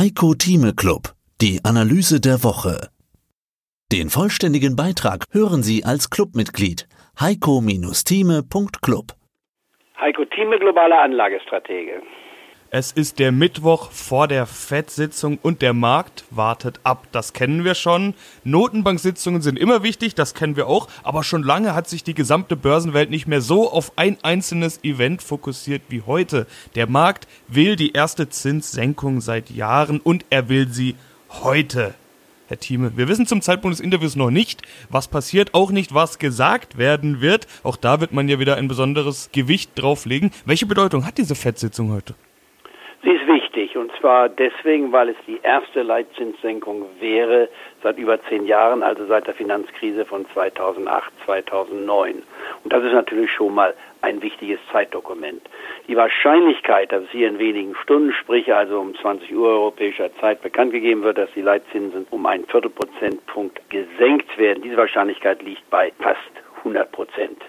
Heiko Thieme Club, die Analyse der Woche. Den vollständigen Beitrag hören Sie als Clubmitglied heiko-thieme.club. Heiko Thieme, globaler Anlagestratege. Es ist der Mittwoch vor der FED-Sitzung und der Markt wartet ab. Das kennen wir schon. Notenbank-Sitzungen sind immer wichtig, das kennen wir auch. Aber schon lange hat sich die gesamte Börsenwelt nicht mehr so auf ein einzelnes Event fokussiert wie heute. Der Markt will die erste Zinssenkung seit Jahren und er will sie heute. Herr Thieme, wir wissen zum Zeitpunkt des Interviews noch nicht, was passiert, auch nicht, was gesagt werden wird. Auch da wird man ja wieder ein besonderes Gewicht drauflegen. Welche Bedeutung hat diese FED-Sitzung heute? Sie ist wichtig und zwar deswegen, weil es die erste Leitzinssenkung wäre seit über zehn Jahren, also seit der Finanzkrise von 2008, 2009. Und das ist natürlich schon mal ein wichtiges Zeitdokument. Die Wahrscheinlichkeit, dass es hier in wenigen Stunden, sprich also um 20 Uhr europäischer Zeit bekannt gegeben wird, dass die Leitzinsen um einen Viertelprozentpunkt gesenkt werden, diese Wahrscheinlichkeit liegt bei fast 100 Prozent.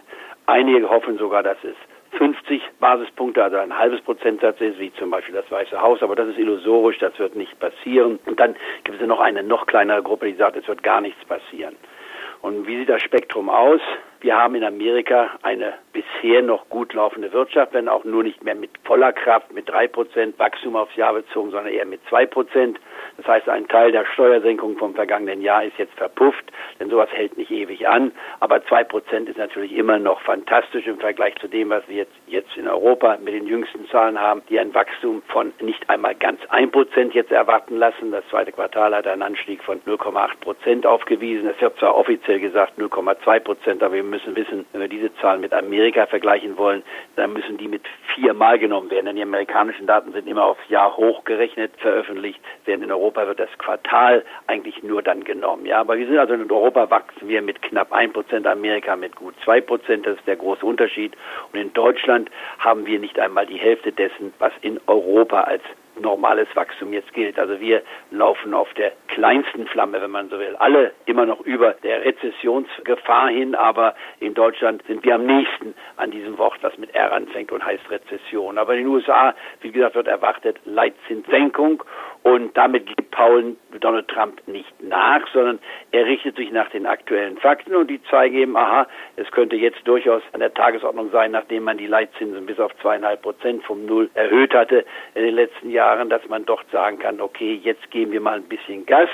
Einige hoffen sogar, dass es 50 Basispunkte, also ein halbes Prozentsatz ist, wie zum Beispiel das Weiße Haus, aber das ist illusorisch, das wird nicht passieren. Und dann gibt es noch eine noch kleinere Gruppe, die sagt, es wird gar nichts passieren. Und wie sieht das Spektrum aus? Wir haben in Amerika eine bisher noch gut laufende Wirtschaft, wenn auch nur nicht mehr mit voller Kraft, mit drei Prozent Wachstum aufs Jahr bezogen, sondern eher mit zwei Prozent. Das heißt, ein Teil der Steuersenkung vom vergangenen Jahr ist jetzt verpufft, denn sowas hält nicht ewig an. Aber zwei Prozent ist natürlich immer noch fantastisch im Vergleich zu dem, was wir jetzt, jetzt in Europa mit den jüngsten Zahlen haben, die ein Wachstum von nicht einmal ganz ein Prozent jetzt erwarten lassen. Das zweite Quartal hat einen Anstieg von 0,8 Prozent aufgewiesen. Es wird zwar offiziell gesagt 0,2 Prozent, aber wir müssen wissen, wenn wir diese Zahlen mit Amerika vergleichen wollen, dann müssen die mit viermal genommen werden, denn die amerikanischen Daten sind immer aufs Jahr hochgerechnet veröffentlicht, während in Europa wird das Quartal eigentlich nur dann genommen. Ja, aber wir sind also in Europa wachsen wir mit knapp ein Prozent, Amerika mit gut zwei Prozent, das ist der große Unterschied. Und in Deutschland haben wir nicht einmal die Hälfte dessen, was in Europa als normales Wachstum jetzt gilt. Also wir laufen auf der kleinsten Flamme, wenn man so will. Alle immer noch über der Rezessionsgefahr hin, aber in Deutschland sind wir am nächsten an diesem Wort, was mit R anfängt und heißt Rezession. Aber in den USA, wie gesagt, wird erwartet Leitzinssenkung und damit Paul Donald Trump nicht nach, sondern er richtet sich nach den aktuellen Fakten und die zeigen eben, aha, es könnte jetzt durchaus an der Tagesordnung sein, nachdem man die Leitzinsen bis auf zweieinhalb Prozent vom Null erhöht hatte in den letzten Jahren, dass man doch sagen kann, okay, jetzt geben wir mal ein bisschen Gas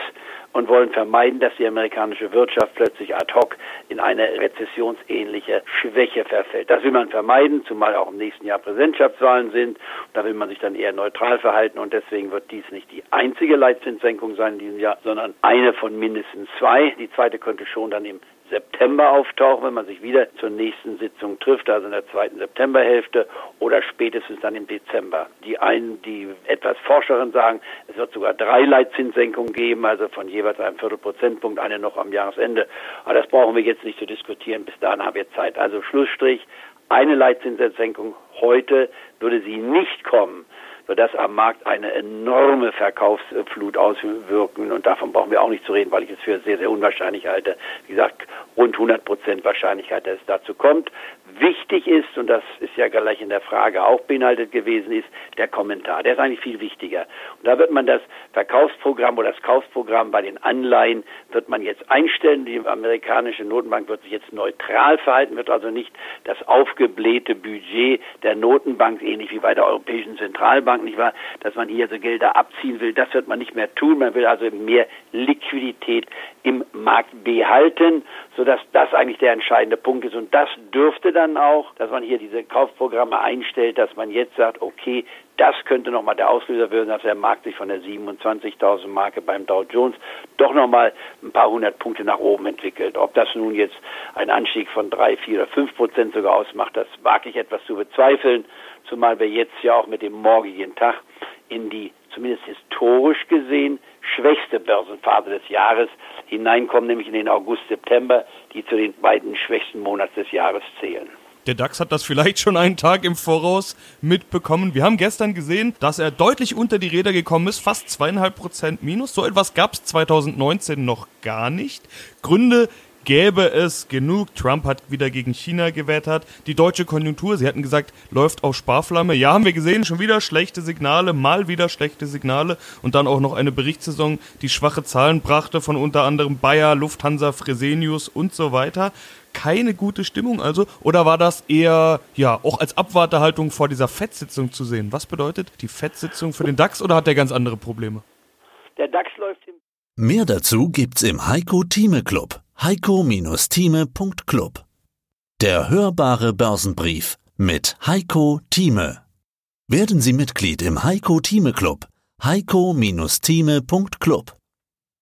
und wollen vermeiden, dass die amerikanische Wirtschaft plötzlich ad hoc in eine rezessionsähnliche Schwäche verfällt. Das will man vermeiden, zumal auch im nächsten Jahr Präsidentschaftswahlen sind. Da will man sich dann eher neutral verhalten und deswegen wird dies nicht die einzige Leitzinssenkung sein in diesem Jahr, sondern eine von mindestens zwei. Die zweite könnte schon dann im September auftauchen, wenn man sich wieder zur nächsten Sitzung trifft, also in der zweiten Septemberhälfte oder spätestens dann im Dezember. Die einen, die etwas Forscheren sagen, es wird sogar drei Leitzinssenkungen geben, also von jeweils einem Viertelprozentpunkt, eine noch am Jahresende. Aber das brauchen wir jetzt nicht zu diskutieren. Bis dahin haben wir Zeit. Also Schlussstrich, eine Leitzinssenkung heute würde sie nicht kommen wird das am Markt eine enorme Verkaufsflut auswirken. Und davon brauchen wir auch nicht zu reden, weil ich es für sehr, sehr unwahrscheinlich halte. Wie gesagt, rund 100 Prozent Wahrscheinlichkeit, dass es dazu kommt. Wichtig ist, und das ist ja gleich in der Frage auch beinhaltet gewesen, ist der Kommentar. Der ist eigentlich viel wichtiger. Und da wird man das Verkaufsprogramm oder das Kaufprogramm bei den Anleihen wird man jetzt einstellen. Die amerikanische Notenbank wird sich jetzt neutral verhalten, wird also nicht das aufgeblähte Budget der Notenbank, ähnlich wie bei der Europäischen Zentralbank, nicht wahr, dass man hier so Gelder abziehen will. Das wird man nicht mehr tun. Man will also mehr Liquidität im Markt behalten, sodass das eigentlich der entscheidende Punkt ist. Und das dürfte dann auch, dass man hier diese Kaufprogramme einstellt, dass man jetzt sagt, okay, das könnte nochmal der Auslöser werden, dass der Markt sich von der 27.000 Marke beim Dow Jones doch nochmal ein paar hundert Punkte nach oben entwickelt. Ob das nun jetzt ein Anstieg von drei, vier oder fünf Prozent sogar ausmacht, das wage ich etwas zu bezweifeln, zumal wir jetzt ja auch mit dem morgigen Tag in die zumindest historisch gesehen schwächste Börsenphase des Jahres hineinkommen, nämlich in den August, September, die zu den beiden schwächsten Monaten des Jahres zählen. Der DAX hat das vielleicht schon einen Tag im Voraus mitbekommen. Wir haben gestern gesehen, dass er deutlich unter die Räder gekommen ist, fast zweieinhalb Prozent minus. So etwas gab es 2019 noch gar nicht. Gründe gäbe es genug. Trump hat wieder gegen China gewettert. Die deutsche Konjunktur, sie hatten gesagt, läuft auf Sparflamme. Ja, haben wir gesehen, schon wieder schlechte Signale, mal wieder schlechte Signale und dann auch noch eine Berichtssaison, die schwache Zahlen brachte von unter anderem Bayer, Lufthansa, Fresenius und so weiter. Keine gute Stimmung also? Oder war das eher, ja, auch als Abwartehaltung vor dieser FED-Sitzung zu sehen? Was bedeutet die FED-Sitzung für den DAX oder hat der ganz andere Probleme? Der DAX läuft im Mehr dazu gibt's im Heiko Thieme Club. Heiko-Thieme.club. Der hörbare Börsenbrief mit Heiko Thieme. Werden Sie Mitglied im Heiko Thieme Club. Heiko-Thieme.club.